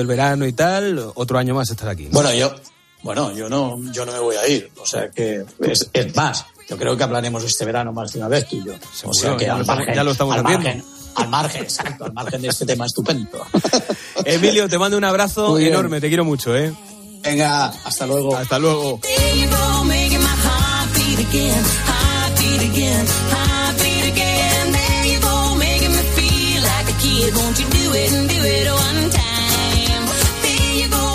el verano y tal, otro año más estar aquí. Bueno, yo, bueno, yo no, yo no me voy a ir. O sea que es, es más. Yo creo que hablaremos este verano más de una vez tú y yo. o sea que ya, al lo estamos, margen, ya lo estamos al haciendo. margen, al margen, exacto, al margen de este tema estupendo. Emilio, te mando un abrazo Muy bien. enorme, te quiero mucho, ¿eh? Venga, hasta luego. Hasta luego.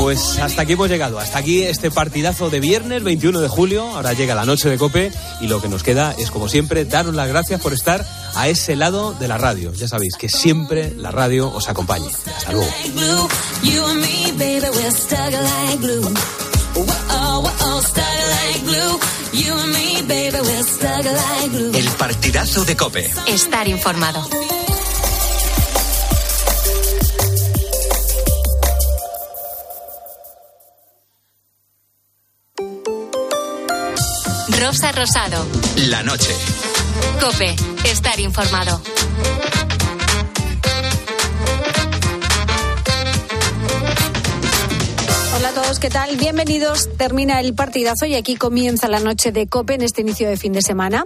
Pues hasta aquí hemos llegado, hasta aquí este partidazo de viernes 21 de julio, ahora llega la noche de cope y lo que nos queda es como siempre daros las gracias por estar a ese lado de la radio. Ya sabéis que siempre la radio os acompañe. Hasta luego. El partidazo de Cope. Estar informado. Rosa Rosado. La noche. Cope. Estar informado. Hola a todos, ¿qué tal? Bienvenidos. Termina el partidazo y aquí comienza la noche de COPE en este inicio de fin de semana.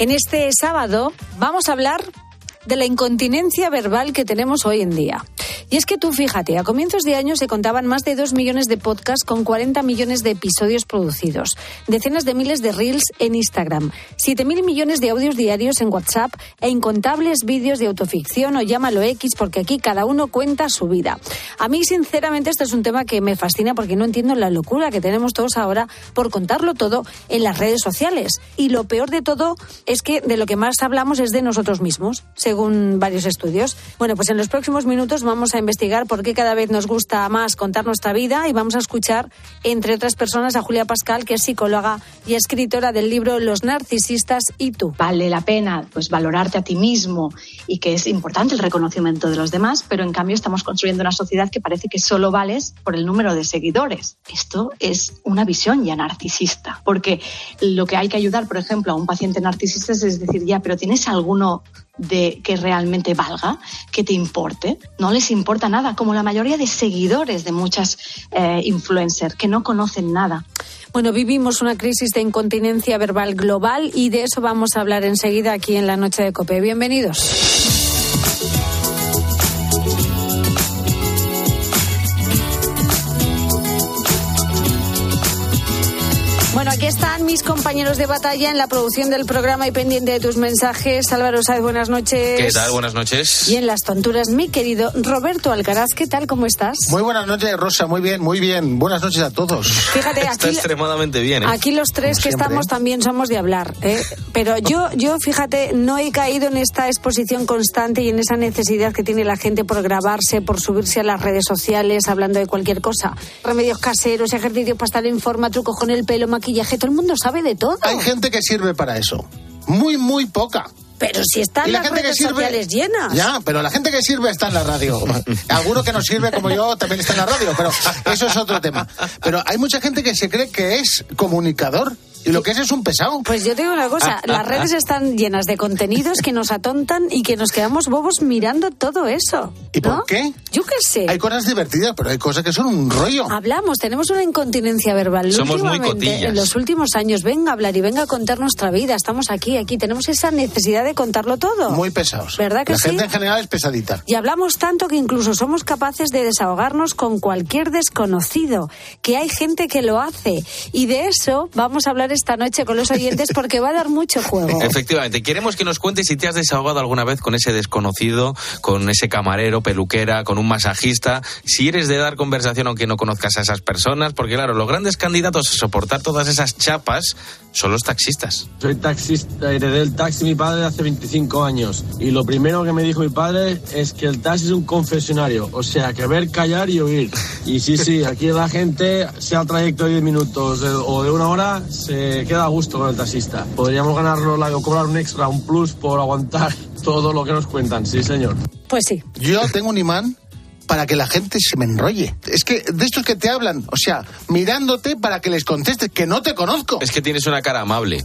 En este sábado vamos a hablar de la incontinencia verbal que tenemos hoy en día. Y es que tú fíjate, a comienzos de año se contaban más de 2 millones de podcasts con 40 millones de episodios producidos, decenas de miles de reels en Instagram, 7.000 millones de audios diarios en WhatsApp e incontables vídeos de autoficción o llámalo X porque aquí cada uno cuenta su vida. A mí, sinceramente, este es un tema que me fascina porque no entiendo la locura que tenemos todos ahora por contarlo todo en las redes sociales. Y lo peor de todo es que de lo que más hablamos es de nosotros mismos, según varios estudios. Bueno, pues en los próximos minutos vamos a investigar por qué cada vez nos gusta más contar nuestra vida y vamos a escuchar, entre otras personas, a Julia Pascal, que es psicóloga y escritora del libro Los narcisistas y tú. vale la pena pues valorarte a ti mismo y que es importante el reconocimiento de los demás, pero en cambio estamos construyendo una sociedad que parece que solo vales por el número de seguidores. Esto es una visión ya narcisista, porque lo que hay que ayudar, por ejemplo, a un paciente narcisista es decir, ya, pero ¿tienes alguno de que realmente valga, que te importe? No les importa nada, como la mayoría de seguidores de muchas eh, influencers que no conocen nada. Bueno, vivimos una crisis de incontinencia verbal global y de eso vamos a hablar enseguida aquí en la noche de COPE. Bienvenidos. Bueno, aquí están mis compañeros de batalla en la producción del programa y pendiente de tus mensajes. Álvaro Sáez, buenas noches. ¿Qué tal? Buenas noches. Y en las tonturas, mi querido Roberto Alcaraz, ¿qué tal? ¿Cómo estás? Muy buenas noches, Rosa. Muy bien, muy bien. Buenas noches a todos. Fíjate, Está aquí, extremadamente bien, ¿eh? Aquí los tres Como que siempre. estamos también somos de hablar, ¿eh? pero yo, yo fíjate, no he caído en esta exposición constante y en esa necesidad que tiene la gente por grabarse, por subirse a las redes sociales hablando de cualquier cosa. Remedios caseros, ejercicios para estar en forma, trucos con el pelo, maquillaje, todo el mundo sabe de todo. Hay gente que sirve para eso. Muy, muy poca. Pero si están la las gente que redes sirve. sociales llenas. Ya, pero la gente que sirve está en la radio. Alguno que no sirve como yo también está en la radio, pero eso es otro tema. Pero hay mucha gente que se cree que es comunicador y lo que es es un pesado. Pues yo te digo una cosa, las redes están llenas de contenidos que nos atontan y que nos quedamos bobos mirando todo eso. ¿Y por ¿no? qué? Yo qué sé. Hay cosas divertidas, pero hay cosas que son un rollo. Hablamos, tenemos una incontinencia verbal. Somos muy Últimamente, cotillas. En los últimos años, venga a hablar y venga a contar nuestra vida. Estamos aquí, aquí. Tenemos esa necesidad de contarlo todo. Muy pesados. ¿Verdad que la sí? gente en general es pesadita. Y hablamos tanto que incluso somos capaces de desahogarnos con cualquier desconocido, que hay gente que lo hace. Y de eso vamos a hablar esta noche con los oyentes porque va a dar mucho juego. Efectivamente, queremos que nos cuentes si te has desahogado alguna vez con ese desconocido, con ese camarero, peluquera, con un masajista, si eres de dar conversación aunque no conozcas a esas personas, porque claro, los grandes candidatos a soportar todas esas chapas son los taxistas. Soy taxista, heredé el taxi de mi padre hace 25 años y lo primero que me dijo mi padre es que el taxi es un confesionario, o sea, que ver, callar y oír. Y sí, sí, aquí la gente, sea el trayecto de 10 minutos o de una hora, se queda a gusto con el taxista. Podríamos ganarlo o cobrar un extra, un plus por aguantar todo lo que nos cuentan, sí señor. Pues sí. Yo tengo un imán para que la gente se me enrolle. Es que de estos que te hablan, o sea, mirándote para que les contestes, que no te conozco. Es que tienes una cara amable.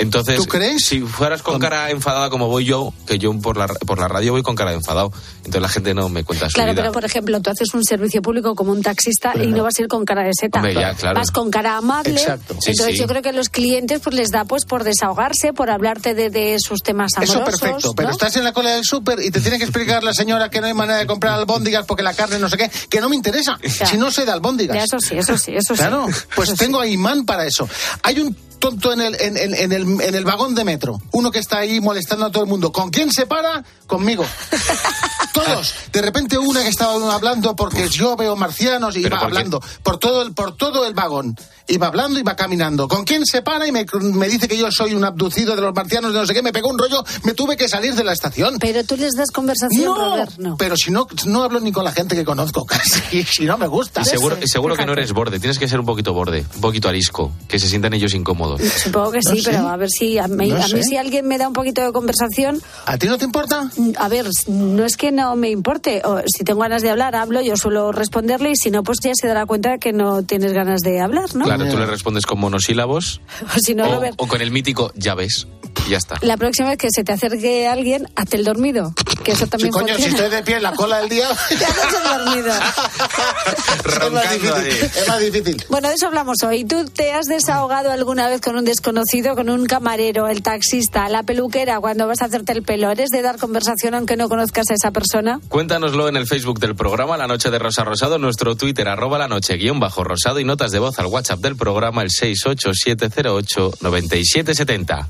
Entonces, ¿Tú crees? si fueras con cara enfadada como voy yo, que yo por la, por la radio voy con cara de enfadado, entonces la gente no me cuenta su Claro, vida. pero por ejemplo, tú haces un servicio público como un taxista y no vas a ir con cara de seta. Hombre, ya, claro. Vas con cara amable. Exacto. Sí, Entonces sí. yo creo que a los clientes pues les da pues por desahogarse, por hablarte de, de sus temas amorosos. Eso perfecto, pero estás en la cola del súper y te tiene que explicar la señora que no hay manera de comprar albóndigas porque la carne no sé qué, que no me interesa, si no sé de albóndigas. Ya, eso sí, eso sí, eso sí. Claro, pues Eso sí. tengo a imán para eso. Hay un tonto en el, en, en- en el, en el vagón de metro, uno que está ahí molestando a todo el mundo. ¿Con quién se para? Conmigo. Todos. De repente una que estaba hablando porque yo veo marcianos y ¿Pero iba por qué? hablando por todo, el, por todo el vagón. Iba hablando y va caminando. ¿Con quién se para? Y me, me dice que yo soy un abducido de los marcianos de no sé qué. Me pegó un rollo. Me tuve que salir de la estación. Pero tú les das conversación, No, Robert, no. pero si no, no hablo ni con la gente que conozco casi, si no me gusta. Y seguro, y seguro que no eres borde, tienes que ser un poquito borde, un poquito arisco, que se sientan ellos incómodos. Supongo que No sí, sé. pero a ver si a mí, a mí sé. si alguien me da un poquito de conversación, ¿A ti no te importa? a ver, no es que no me importe. O, si tengo ganas de hablar, hablo, yo suelo responderle y si no, pues ya se dará cuenta que no tienes ganas de hablar, ¿no? Claro, tú le respondes con monosílabos O si no, o, Robert, o con el mítico ya ves, y ya está. la próxima vez que se te acerque alguien, hazte el dormido, que eso Sí, también coño, si funciona. estoy de pie en la cola del día. Te haces el dormido. es, más difícil, es más difícil. Bueno, de eso hablamos hoy. ¿Tú te has desahogado alguna vez con un desconocido, con un camarero, el taxista, la peluquera, cuando vas a hacerte el pelo? ¿Eres de dar conversación aunque no conozcas a esa persona? Cuéntanoslo en el Facebook del programa La Noche de Rosa Rosado, nuestro Twitter arroba la noche guion bajo rosado y notas de voz al WhatsApp del programa el 687089770.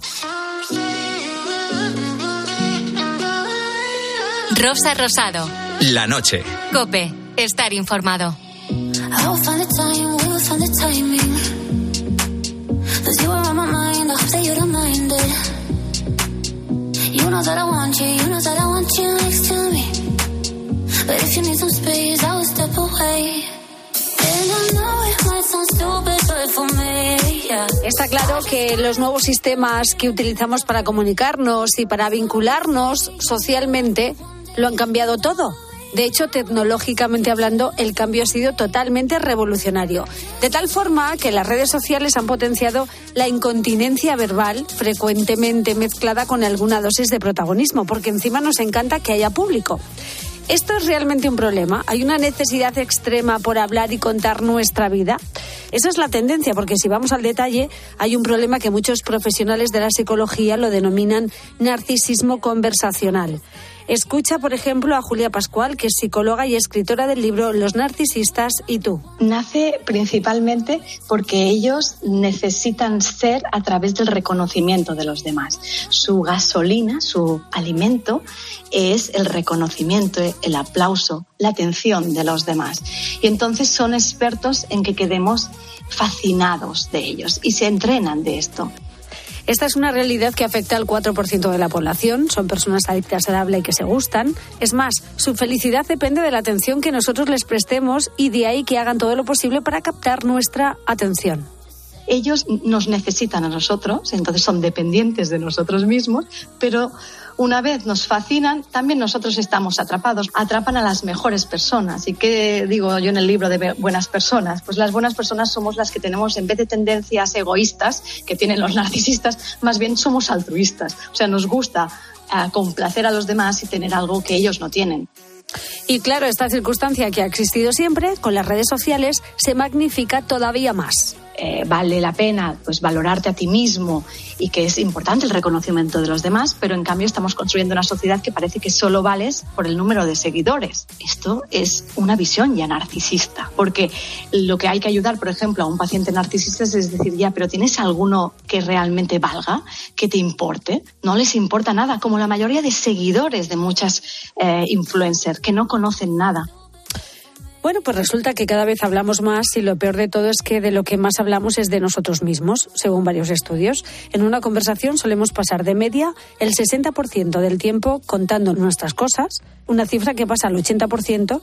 Rosa Rosado. La noche. Cope. Estar informado. I will find the time, we will find the timing. Cause you are on my mind, I hope that you don't mind it. You know that I want you, you know that I want you. Está claro que los nuevos sistemas que utilizamos para comunicarnos y para vincularnos socialmente lo han cambiado todo. De hecho, tecnológicamente hablando, el cambio ha sido totalmente revolucionario. De tal forma que las redes sociales han potenciado la incontinencia verbal, frecuentemente mezclada con alguna dosis de protagonismo, porque encima nos encanta que haya público. ¿Esto es realmente un problema? ¿Hay una necesidad extrema por hablar y contar nuestra vida? Esa es la tendencia, porque si vamos al detalle, hay un problema que muchos profesionales de la psicología lo denominan narcisismo conversacional. Escucha, por ejemplo, a Julia Pascual, que es psicóloga y escritora del libro Los narcisistas y tú. nace principalmente porque ellos necesitan ser a través del reconocimiento de los demás. Su gasolina, su alimento, es el reconocimiento, el aplauso, la atención de los demás. Y entonces son expertos en que quedemos fascinados de ellos y se entrenan de esto. Esta es una realidad que afecta al 4% de la población. Son personas adictas al y que se gustan. Es más, su felicidad depende de la atención que nosotros les prestemos y de ahí que hagan todo lo posible para captar nuestra atención. ellos nos necesitan a nosotros, entonces son dependientes de nosotros mismos, pero una vez nos fascinan, también nosotros estamos atrapados. Atrapan a las mejores personas. ¿Y qué digo yo en el libro de buenas personas? Pues las buenas personas somos las que tenemos, en vez de tendencias egoístas que tienen los narcisistas, más bien somos altruistas. O sea, nos gusta eh, complacer a los demás y tener algo que ellos no tienen. Y claro, esta circunstancia que ha existido siempre, con las redes sociales, se magnifica todavía más. Eh, vale la pena pues valorarte a ti mismo y que es importante el reconocimiento de los demás, pero en cambio estamos construyendo una sociedad que parece que solo vales por el número de seguidores. Esto es una visión ya narcisista, porque lo que hay que ayudar, por ejemplo, a un paciente narcisista es decir, ya, pero ¿tienes alguno que realmente valga, que te importe? No les importa nada, como la mayoría de seguidores de muchas eh, influencers que no conocen nada. Bueno, pues resulta que cada vez hablamos más y lo peor de todo es que de lo que más hablamos es de nosotros mismos, según varios estudios. En una conversación solemos pasar de media el 60% del tiempo contando nuestras cosas, una cifra que pasa al 80%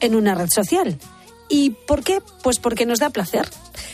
en una red social. ¿Y por qué? Pues porque nos da placer.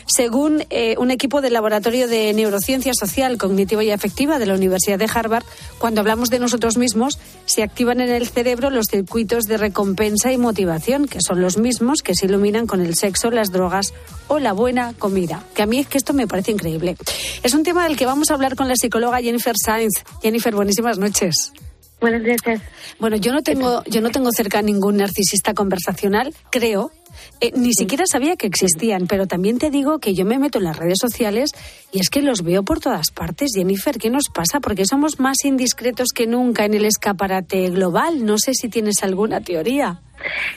Según eh, un equipo del Laboratorio de Neurociencia Social, Cognitiva y Afectiva de la Universidad de Harvard, cuando hablamos de nosotros mismos, se activan en el cerebro los circuitos de recompensa y motivación, que son los mismos que se iluminan con el sexo, las drogas o la buena comida. Que a mí es que esto me parece increíble. Es un tema del que vamos a hablar con la psicóloga Jennifer Sainz. Jennifer, buenísimas noches. Buenas noches. Bueno, yo no tengo, yo no tengo cerca ningún narcisista conversacional, creo. Eh, ni siquiera sabía que existían, pero también te digo que yo me meto en las redes sociales y es que los veo por todas partes. Jennifer, ¿qué nos pasa? Porque somos más indiscretos que nunca en el escaparate global. No sé si tienes alguna teoría.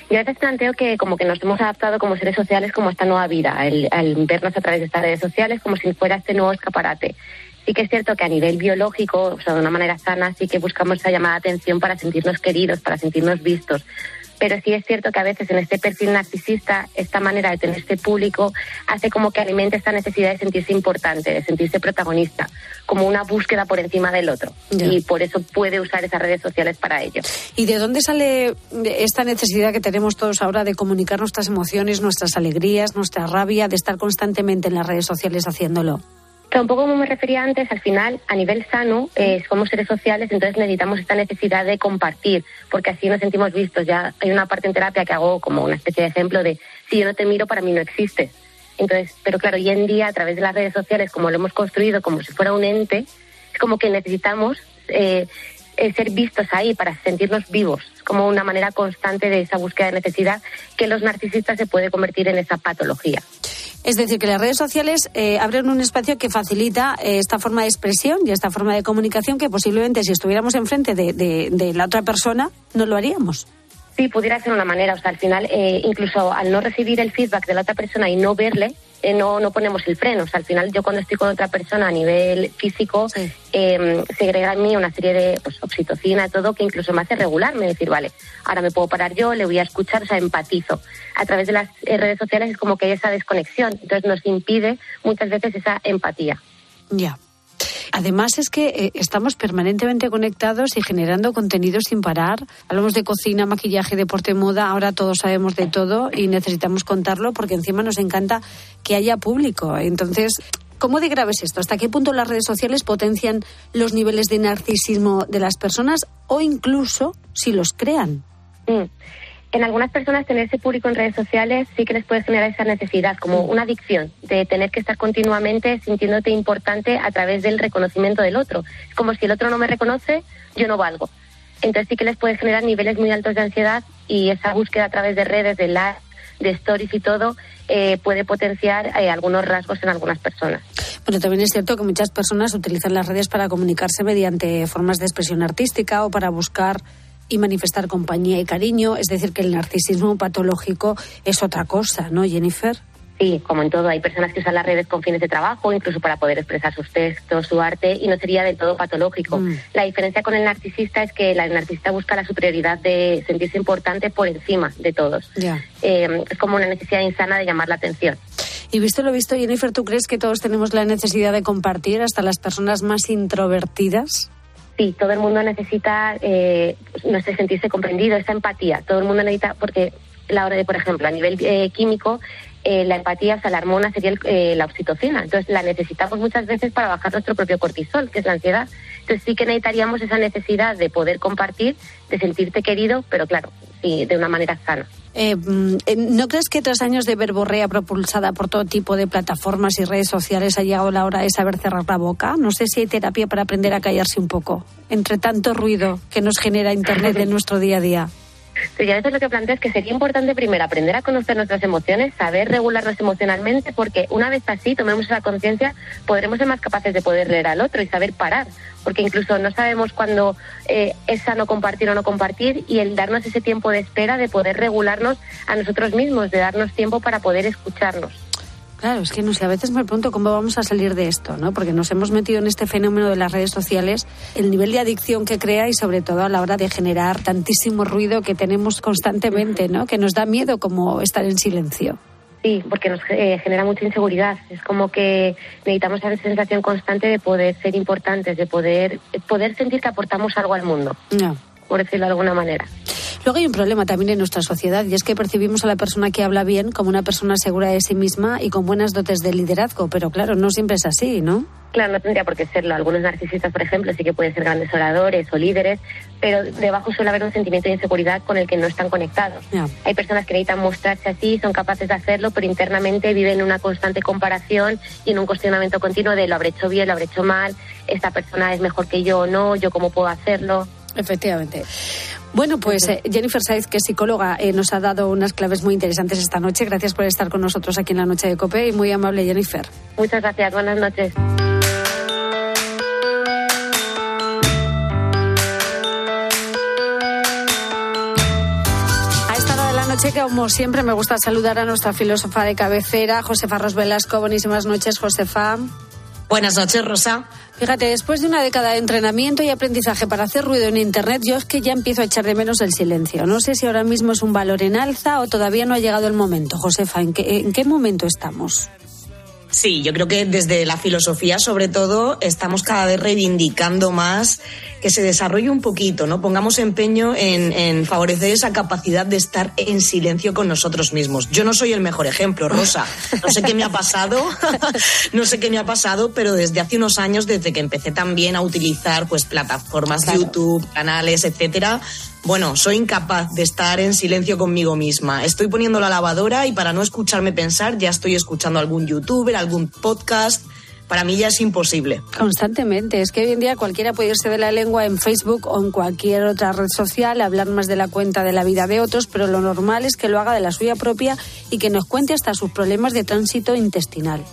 Yo veces planteo que como que nos hemos adaptado como seres sociales como a esta nueva vida, el, al vernos a través de estas redes sociales como si fuera este nuevo escaparate. Sí que es cierto que a nivel biológico, o sea, de una manera sana, sí que buscamos esa llamada de atención para sentirnos queridos, para sentirnos vistos. Pero sí es cierto que a veces en este perfil narcisista, esta manera de tener este público hace como que alimente esta necesidad de sentirse importante, de sentirse protagonista, como una búsqueda por encima del otro. Y por eso puede usar esas redes sociales para ello. ¿Y de dónde sale esta necesidad que tenemos todos ahora de comunicar nuestras emociones, nuestras alegrías, nuestra rabia, de estar constantemente en las redes sociales haciéndolo? Un poco como me refería antes, al final, a nivel sano, eh, somos seres sociales, entonces necesitamos esta necesidad de compartir, porque así nos sentimos vistos. Ya hay una parte en terapia que hago como una especie de ejemplo de si yo no te miro, para mí no existes. Entonces, pero claro, hoy en día, a través de las redes sociales, como lo hemos construido como si fuera un ente, es como que necesitamos eh, eh, ser vistos ahí para sentirnos vivos. Es como una manera constante de esa búsqueda de necesidad que los narcisistas se puede convertir en esa patología. Es decir, que las redes sociales eh, abren un espacio que facilita eh, esta forma de expresión y esta forma de comunicación que posiblemente si estuviéramos enfrente de, de, la otra persona no lo haríamos. Sí, pudiera ser una manera. O sea, al final, eh, incluso al no recibir el feedback de la otra persona y no verle, eh, no, no ponemos el freno. O sea, al final, yo cuando estoy con otra persona a nivel físico, eh, segrega en mí una serie de pues, oxitocina, todo, que incluso me hace regularme. Decir, vale, ahora me puedo parar yo, le voy a escuchar, o sea, empatizo. A través de las eh, redes sociales es como que hay esa desconexión. Entonces, nos impide muchas veces esa empatía. Ya. Además es que eh, estamos permanentemente conectados y generando contenido sin parar. Hablamos de cocina, maquillaje, deporte, moda. Ahora todos sabemos de todo y necesitamos contarlo porque encima nos encanta que haya público. Entonces, ¿cómo de grave es esto? ¿Hasta qué punto las redes sociales potencian los niveles de narcisismo de las personas o incluso si los crean? Mm. En algunas personas tener ese público en redes sociales sí que les puede generar esa necesidad, como una adicción, de tener que estar continuamente sintiéndote importante a través del reconocimiento del otro. Es como si el otro no me reconoce, yo no valgo. Entonces sí que les puede generar niveles muy altos de ansiedad y esa búsqueda a través de redes, de likes, de stories y todo, eh, puede potenciar eh, algunos rasgos en algunas personas. Bueno, también es cierto que muchas personas utilizan las redes para comunicarse mediante formas de expresión artística o para buscar y manifestar compañía y cariño. Es decir, que el narcisismo patológico es otra cosa, ¿no, Jennifer? Sí, como en todo, hay personas que usan las redes con fines de trabajo, incluso para poder expresar sus textos, su arte, y no sería del todo patológico. Mm. La diferencia con el narcisista es que el narcisista busca la superioridad de sentirse importante por encima de todos. Ya. Eh, es como una necesidad insana de llamar la atención. Y visto lo visto, Jennifer, ¿tú crees que todos tenemos la necesidad de compartir hasta las personas más introvertidas? Sí, todo el mundo necesita, eh, no sé, sentirse comprendido, esa empatía. Todo el mundo necesita, porque la hora de, por ejemplo, a nivel eh, químico, eh, la empatía, o la hormona sería el- eh, la oxitocina. Entonces, la necesitamos muchas veces para bajar nuestro propio cortisol, que es la ansiedad. Entonces, sí que necesitaríamos esa necesidad de poder compartir, de sentirte querido, pero claro, sí, de una manera sana. Eh, mm, eh, ¿No crees que tras años de verborrea propulsada por todo tipo de plataformas y redes sociales ha llegado la hora de saber cerrar la boca? No sé si hay terapia para aprender a callarse un poco, entre tanto ruido que nos genera Internet en nuestro día a día. Yo a veces lo que planteo es que sería importante primero aprender a conocer nuestras emociones, saber regularnos emocionalmente, porque una vez así tomemos esa conciencia, podremos ser más capaces de poder leer al otro y saber parar, porque incluso no sabemos cuándo eh, es sano compartir o no compartir y el darnos ese tiempo de espera de poder regularnos a nosotros mismos, de darnos tiempo para poder escucharnos. Claro, es que no sé, a veces me pregunto cómo vamos a salir de esto, ¿no? Porque nos hemos metido en este fenómeno de las redes sociales, el nivel de adicción que crea y sobre todo a la hora de generar tantísimo ruido que tenemos constantemente, ¿no? Que nos da miedo como estar en silencio. Sí, porque nos eh, genera mucha inseguridad. Es como que necesitamos esa sensación constante de poder ser importantes, de poder, poder sentir que aportamos algo al mundo, No. Por decirlo de alguna manera. Luego hay un problema también en nuestra sociedad y es que percibimos a la persona que habla bien como una persona segura de sí misma y con buenas dotes de liderazgo, pero claro, no siempre es así, ¿no? Claro, no tendría por qué serlo. Algunos narcisistas, por ejemplo, sí que pueden ser grandes oradores o líderes, pero debajo suele haber un sentimiento de inseguridad con el que no están conectados. Ya. Hay personas que necesitan mostrarse así, son capaces de hacerlo, pero internamente viven en una constante comparación y en un cuestionamiento continuo de lo habré hecho bien, lo habré hecho mal, esta persona es mejor que yo o no, yo cómo puedo hacerlo. Efectivamente. Bueno, pues eh, Jennifer Saiz, que es psicóloga, eh, nos ha dado unas claves muy interesantes esta noche. Gracias por estar con nosotros aquí en la noche de COPE y muy amable Jennifer. Muchas gracias, buenas noches. A esta hora de la noche, que como siempre, me gusta saludar a nuestra filósofa de cabecera, Josefa Ros Velasco. Buenísimas noches, Josefa. Buenas noches, Rosa. Fíjate, después de una década de entrenamiento y aprendizaje para hacer ruido en Internet, yo es que ya empiezo a echar de menos el silencio. No sé si ahora mismo es un valor en alza o todavía no ha llegado el momento. Josefa, ¿en qué, en qué momento estamos? Sí, yo creo que desde la filosofía, sobre todo, estamos cada vez reivindicando más que se desarrolle un poquito, ¿no? Pongamos empeño en, en favorecer esa capacidad de estar en silencio con nosotros mismos. Yo no soy el mejor ejemplo, Rosa. No sé qué me ha pasado, no sé qué me ha pasado, pero desde hace unos años, desde que empecé también a utilizar pues plataformas de YouTube, canales, etcétera, bueno, soy incapaz de estar en silencio conmigo misma. Estoy poniendo la lavadora y para no escucharme pensar ya estoy escuchando algún youtuber, algún podcast. Para mí ya es imposible. Constantemente. Es que hoy en día cualquiera puede irse de la lengua en Facebook o en cualquier otra red social, hablar más de la cuenta de la vida de otros, pero lo normal es que lo haga de la suya propia y que nos cuente hasta sus problemas de tránsito intestinal.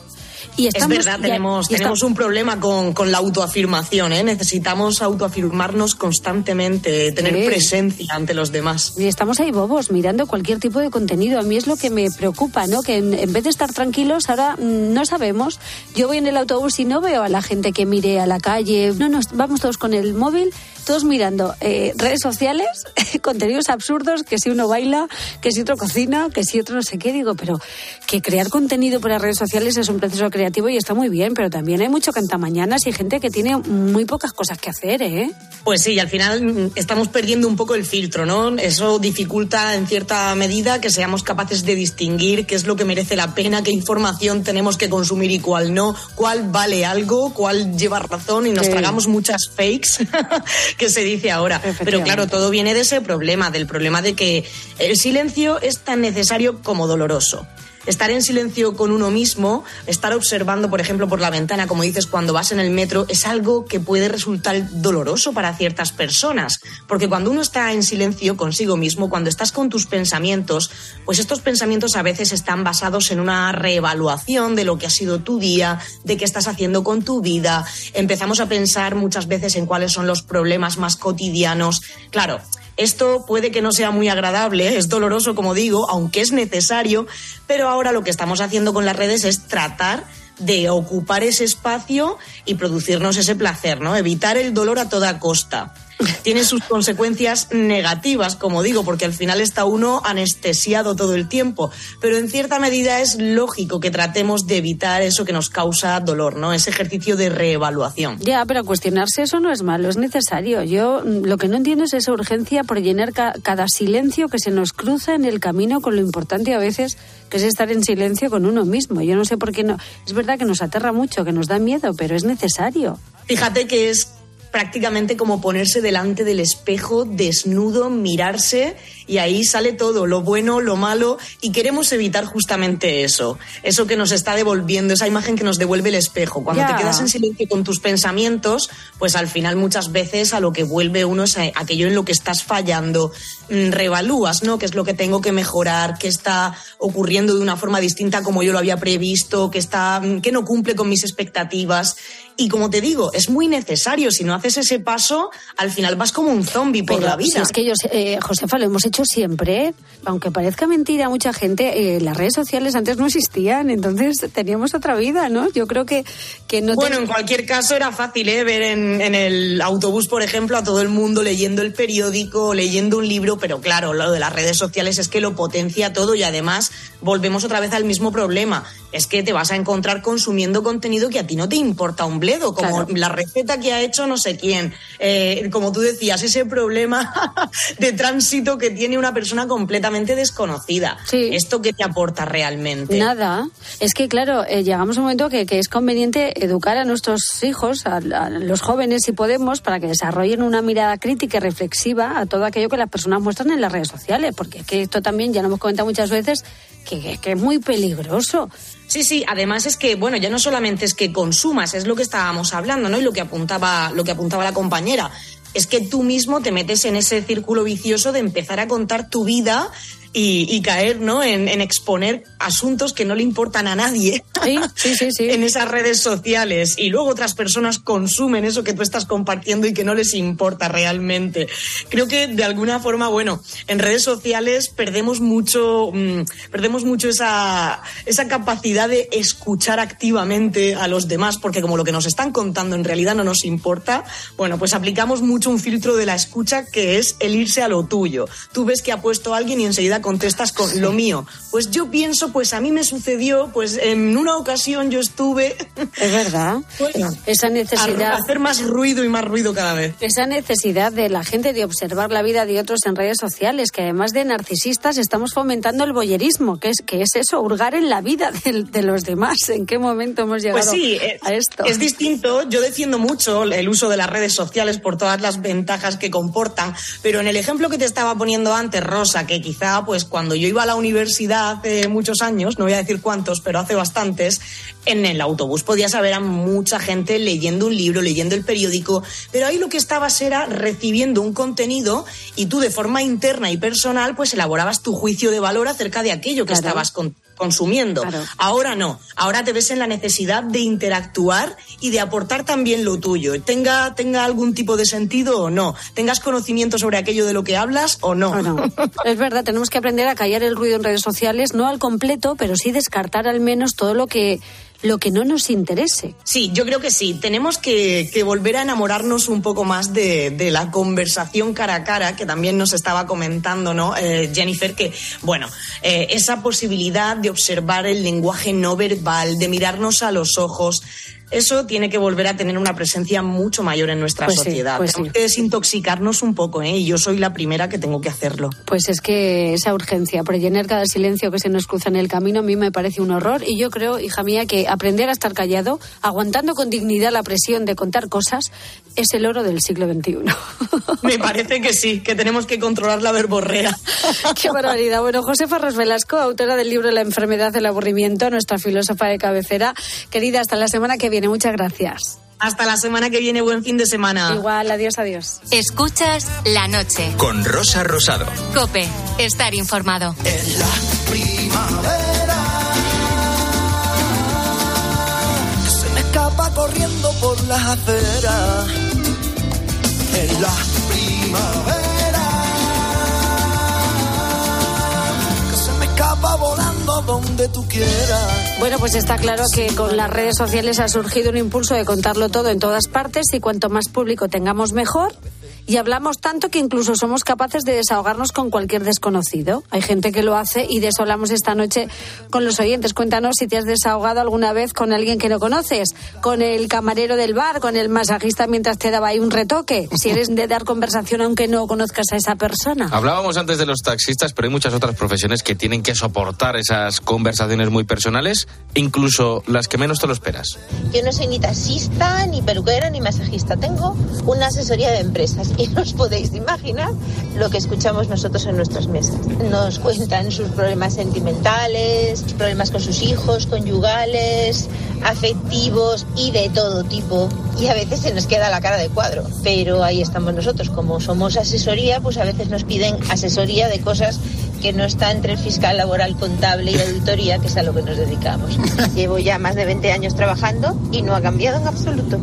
Y estamos, es verdad, tenemos, y tenemos un problema con, con la autoafirmación, ¿eh? Necesitamos autoafirmarnos constantemente, tener Sí. presencia ante los demás. Y estamos ahí bobos, mirando cualquier tipo de contenido. A mí es lo que me preocupa, ¿no? Que en, en vez de estar tranquilos, ahora mm, no sabemos. Yo voy en el autobús y no veo a la gente que mire a la calle. No, no, vamos todos con el móvil, todos mirando eh, redes sociales, contenidos absurdos, que si uno baila, que si otro cocina, que si otro no sé qué. Digo, pero que crear contenido por las redes sociales es un proceso creativo y está muy bien, pero también hay mucho cantamañanas y gente que tiene muy pocas cosas que hacer, ¿eh? Pues sí, al final mm, estamos perdiendo un poco el filtro, ¿no? Eso dificulta en cierta medida que seamos capaces de distinguir qué es lo que merece la pena, qué información tenemos que consumir y cuál no, cuál vale algo, cuál lleva razón y nos Sí. tragamos muchas fakes que se dice ahora. Pero claro, todo viene de ese problema, del problema de que el silencio es tan necesario como doloroso. Estar en silencio con uno mismo, estar observando, por ejemplo, por la ventana, como dices, cuando vas en el metro, es algo que puede resultar doloroso para ciertas personas. Porque cuando uno está en silencio consigo mismo, cuando estás con tus pensamientos, pues estos pensamientos a veces están basados en una reevaluación de lo que ha sido tu día, de qué estás haciendo con tu vida. Empezamos a pensar muchas veces en cuáles son los problemas más cotidianos. Claro, esto puede que no sea muy agradable, ¿eh? es doloroso, como digo, aunque es necesario, pero ahora lo que estamos haciendo con las redes es tratar de ocupar ese espacio y producirnos ese placer, ¿no? Evitar el dolor a toda costa. Tiene sus consecuencias negativas, como digo, porque al final está uno anestesiado todo el tiempo, pero en cierta medida es lógico que tratemos de evitar eso que nos causa dolor, ¿no? Ese ejercicio de reevaluación. Ya, pero cuestionarse eso no es malo, es necesario. Yo mm, lo que no entiendo es esa urgencia por llenar ca- cada silencio que se nos cruza en el camino con lo importante a veces que es estar en silencio con uno mismo. Yo no sé por qué no. Es verdad que nos aterra mucho, que nos da miedo, pero es necesario. Fíjate que es prácticamente como ponerse delante del espejo desnudo, mirarse y ahí sale todo, lo bueno, lo malo y queremos evitar justamente eso, eso que nos está devolviendo, esa imagen que nos devuelve el espejo. Cuando te quedas en silencio con tus pensamientos, pues al final muchas veces a lo que vuelve uno es a aquello en lo que estás fallando, mm, reevalúas, ¿no? ¿Qué es lo que tengo que mejorar? ¿Qué está ocurriendo de una forma distinta como yo lo había previsto? ¿Qué, está, mm, qué no cumple con mis expectativas? Y como te digo, es muy necesario. Si no haces ese paso, al final vas como un zombie por Pero la vida. si es que yo, sé- eh, Josefa, lo hemos hecho siempre. ¿eh? Aunque parezca mentira a mucha gente, eh, las redes sociales antes no existían, entonces teníamos otra vida, ¿no? Yo creo que, que no Bueno, te- en cualquier caso era fácil ¿eh? ver en, en el autobús, por ejemplo, a todo el mundo leyendo el periódico, leyendo un libro, pero claro, lo de las redes sociales es que lo potencia todo y además volvemos otra vez al mismo problema. Es que te vas a encontrar consumiendo contenido que a ti no te importa un bledo, como la receta que ha hecho no sé quién. Eh, como tú decías, ese problema de tránsito que tiene una persona completamente desconocida. ¿Esto qué te aporta realmente? Nada. Es que, claro, eh, llegamos a un momento que, que es conveniente educar a nuestros hijos, a, a los jóvenes, si podemos, para que desarrollen una mirada crítica y reflexiva a todo aquello que las personas muestran en las redes sociales. Porque es que esto también, ya lo hemos comentado muchas veces, que, que es muy peligroso. Sí, sí, además es que, bueno, ya no solamente es que consumas, es lo que estábamos hablando, ¿no? Y lo que apuntaba, lo que apuntaba la compañera. Es que tú mismo te metes en ese círculo vicioso de empezar a contar tu vida y, caer ¿no? En exponer asuntos que no le importan a nadie sí, sí, sí, en esas redes sociales y luego otras personas consumen eso que tú estás compartiendo y que no les importa realmente. Creo que de alguna forma, bueno, en redes sociales perdemos mucho, mmm, perdemos mucho esa, esa capacidad de escuchar activamente a los demás, porque como lo que nos están contando en realidad no nos importa, bueno, pues aplicamos mucho un filtro de la escucha que es el irse a lo tuyo. Tú ves que ha puesto a alguien y enseguida contestas con lo mío. Pues yo pienso, pues a mí me sucedió, pues en una ocasión yo estuve. Es verdad. Bueno, esa necesidad. a hacer más ruido y más ruido cada vez. Esa necesidad de la gente de observar la vida de otros en redes sociales, que además de narcisistas estamos fomentando el boyerismo, que es, que es eso, hurgar en la vida de, de los demás. ¿En qué momento hemos llegado Pues sí, eh, a esto? es distinto. Yo defiendo mucho el uso de las redes sociales por todas las ventajas que comportan, pero en el ejemplo que te estaba poniendo antes, Rosa, que quizá pues cuando yo iba a la universidad hace muchos años, no voy a decir cuántos, pero hace bastantes, en el autobús podías ver a mucha gente leyendo un libro, leyendo el periódico, pero ahí lo que estabas era recibiendo un contenido y tú de forma interna y personal pues elaborabas tu juicio de valor acerca de aquello que Claro. estabas con- consumiendo. Claro. Ahora no, ahora te ves en la necesidad de interactuar y de aportar también lo tuyo, tenga, tenga algún tipo de sentido o no, tengas conocimiento sobre aquello de lo que hablas o no. O no. Es verdad, tenemos que aprender a callar el ruido en redes sociales, no al completo, pero sí descartar al menos todo lo que, lo que no nos interese. Sí, yo creo que sí. Tenemos que, volver a enamorarnos un poco más de, de la conversación cara a cara, que también nos estaba comentando, ¿no? Eh, Jennifer, que, bueno, eh, esa posibilidad de observar el lenguaje no verbal, de mirarnos a los ojos. Eso tiene que volver a tener una presencia mucho mayor en nuestra Pues sí, sociedad. pues Tenemos sí. que desintoxicarnos un poco, ¿eh? Y yo soy la primera que tengo que hacerlo. Pues es que esa urgencia por llenar cada silencio que se nos cruza en el camino a mí me parece un horror y yo creo, hija mía, que aprender a estar callado, aguantando con dignidad la presión de contar cosas, es el oro del siglo XXI. Me parece que sí, que tenemos que controlar la verborrea. Qué barbaridad. Bueno, Josefa Ros Velasco, autora del libro La enfermedad del aburrimiento, nuestra filósofa de cabecera. Querida, hasta la semana que viene. Muchas gracias. Hasta la semana que viene, buen fin de semana. Igual, adiós, adiós. Escuchas la noche. Con Rosa Rosado. Cope, estar informado. se me escapa corriendo por las aceras. En la primavera, donde tú quieras. Bueno, pues está claro que con las redes sociales ha surgido un impulso de contarlo todo en todas partes y cuanto más público tengamos mejor. Y hablamos tanto que incluso somos capaces de desahogarnos con cualquier desconocido. Hay gente que lo hace y de eso hablamos esta noche con los oyentes. Cuéntanos si te has desahogado alguna vez con alguien que no conoces, con el camarero del bar, con el masajista mientras te daba ahí un retoque. Si eres de dar conversación aunque no conozcas a esa persona. Hablábamos antes de los taxistas, pero hay muchas otras profesiones que tienen que soportar esas conversaciones muy personales, incluso las que menos te lo esperas. Yo no soy ni taxista, ni peluquera, ni masajista. Tengo una asesoría de empresas y no os podéis imaginar lo que escuchamos nosotros en nuestras mesas. Nos cuentan sus problemas sentimentales, sus problemas con sus hijos, conyugales, afectivos y de todo tipo. Y a veces se nos queda la cara de cuadro. Pero ahí estamos nosotros. Como somos asesoría, pues a veces nos piden asesoría de cosas que no está entre el fiscal laboral, contable y auditoría, que es a lo que nos dedicamos. Llevo ya más de 20 años trabajando y no ha cambiado en absoluto.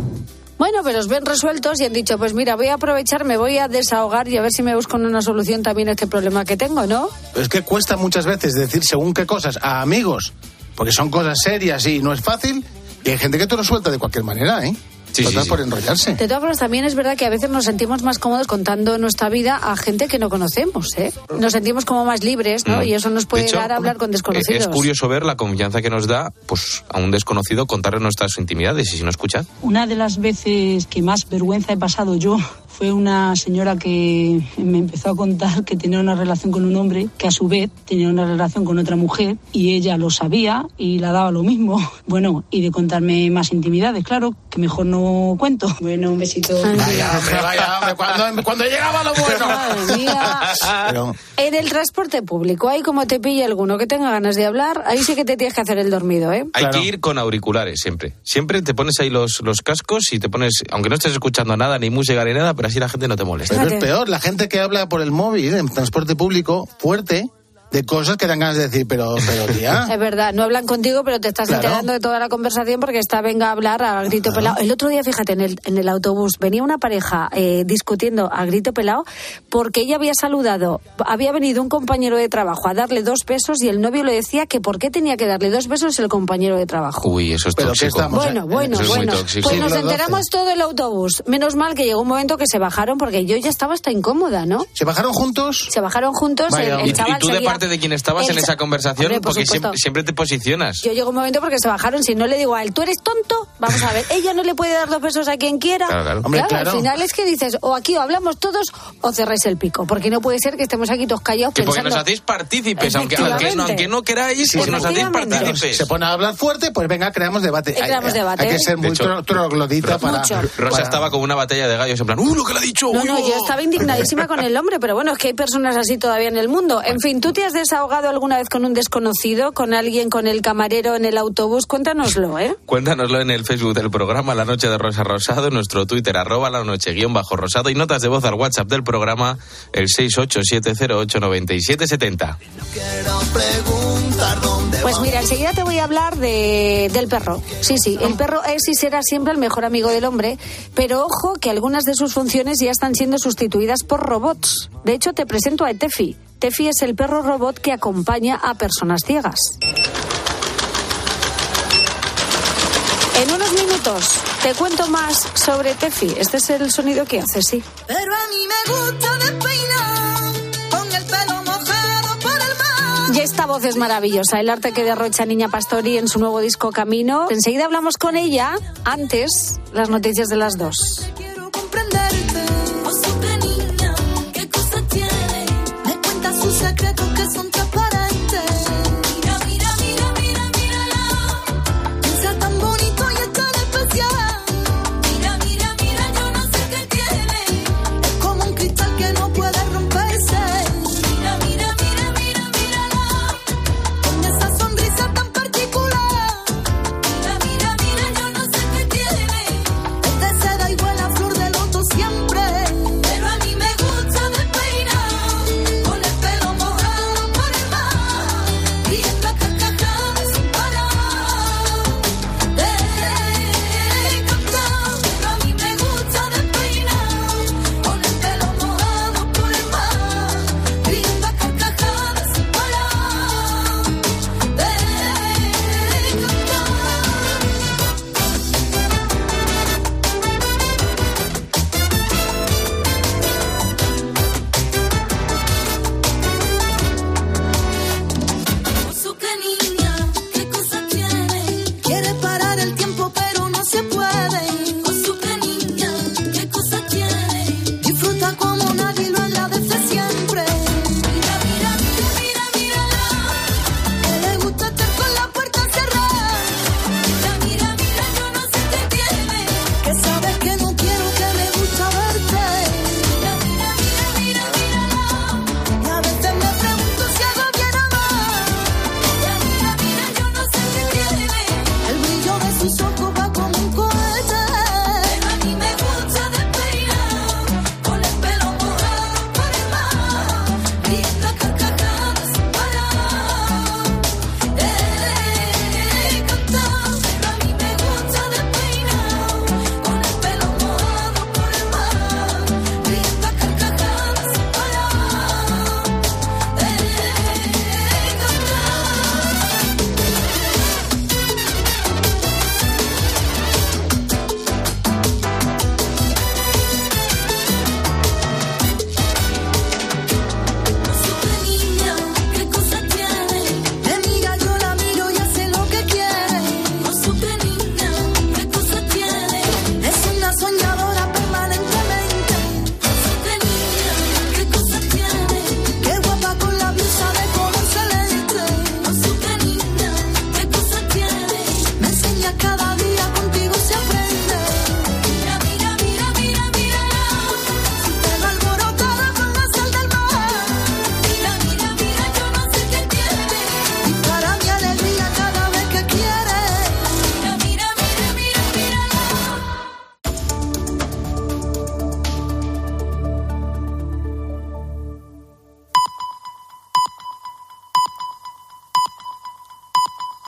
Bueno, pero os ven resueltos y han dicho, pues mira, voy a aprovechar, me voy a desahogar y a ver si me busco una solución también a este problema que tengo, ¿no? Es que cuesta muchas veces decir según qué cosas a amigos, porque son cosas serias y no es fácil. Y hay gente que te lo suelta de cualquier manera, ¿eh? Sí, Total, sí, sí. por enrollarse. De todas formas, también es verdad que a veces nos sentimos más cómodos contando nuestra vida a gente que no conocemos, ¿eh? Nos sentimos como más libres, ¿no? Mm. Y eso nos De puede hecho, dar a hablar con Eh, desconocidos. Es curioso ver la confianza que nos da pues a un desconocido contarle nuestras intimidades y si no escuchad. Una de las veces que más vergüenza he pasado yo fue una señora que me empezó a contar que tenía una relación con un hombre que a su vez tenía una relación con otra mujer y ella lo sabía y la daba lo mismo. Bueno, y de contarme más intimidades, claro, que mejor no cuento. Bueno, un besito. Vaya, hombre, vaya, hombre, cuando, cuando llegaba lo bueno. Madre mía. Pero, En el transporte público, ahí como te pille alguno que tenga ganas de hablar, ahí sí que te tienes que hacer el dormido, ¿eh? Hay que ir con auriculares siempre. Siempre te pones ahí los, los cascos y te pones, aunque no estés escuchando nada, ni música ni nada, pero así la gente no te molesta. pero es peor, la gente que habla por el móvil en transporte público fuerte de cosas que dan ganas de decir, pero, pero tía. Es verdad, no hablan contigo, pero te estás Claro. enterando de toda la conversación porque está venga a hablar a grito pelado. El otro día, fíjate, en el, en el autobús venía una pareja eh, discutiendo a grito pelado porque ella había saludado, había venido un compañero de trabajo a darle dos besos y el novio le decía que por qué tenía que darle dos besos el compañero de trabajo. Uy, eso es Pero que tóxico. estamos, Bueno, bueno, Eso es muy bueno. Pues nos enteramos todo el autobús. Menos mal que llegó un momento que se bajaron porque yo ya estaba hasta incómoda, ¿no? ¿Se bajaron juntos? Se bajaron juntos. Vaya, el, el ¿Y, y chaval tú seguía- parte de quién estabas en esa conversación? Hombre, por Porque siempre, siempre te posicionas. Yo llegó un momento porque se bajaron. Si no le digo a él, tú eres tonto, vamos a ver, ella no le puede dar dos besos a quien quiera. Claro, claro. Hombre, Al claro. final es que dices, o aquí o hablamos todos o cerráis el pico. Porque no puede ser que estemos aquí todos callados Que porque pensando. nos hacéis partícipes, aunque, aunque, no, Efectivamente. aunque no queráis, pues nos hacéis partícipes. Se pone a hablar fuerte, pues venga, creamos debate. Eh, creamos hay, debate. hay que ser muy hecho, troglodita para, Mucho. Rosa para- estaba como una batalla de gallos, en plan, ¡uh, lo que le ha dicho! No, uy, no, oh". yo estaba indignadísima con el hombre, pero bueno, es que hay personas así todavía en el mundo. En fin, ¿tú te has desahogado alguna vez con un desconocido, con alguien, con el camarero en el autobús? Cuéntanoslo, ¿eh? Cuéntanoslo en el Facebook del programa La Noche de Rosa Rosado, en nuestro Twitter, arroba la noche guion bajo rosado y notas de voz al WhatsApp del programa, el 687089770. Quiero preguntar dónde Pues mira, enseguida te voy a hablar de, del perro. Sí, sí, el perro es y será siempre el mejor amigo del hombre, pero ojo que algunas de sus funciones ya están siendo sustituidas por robots. De hecho, te presento a Tefi. Tefi es el perro robot que acompaña a personas ciegas. En unos minutos te cuento más sobre Tefi. Este es el sonido que hace, sí. Pero a mí me gusta despeinar con el pelo mojado por el mar. Y esta voz es maravillosa, el arte que derrocha Niña Pastori en su nuevo disco Camino. Enseguida hablamos con ella, antes las noticias de las dos.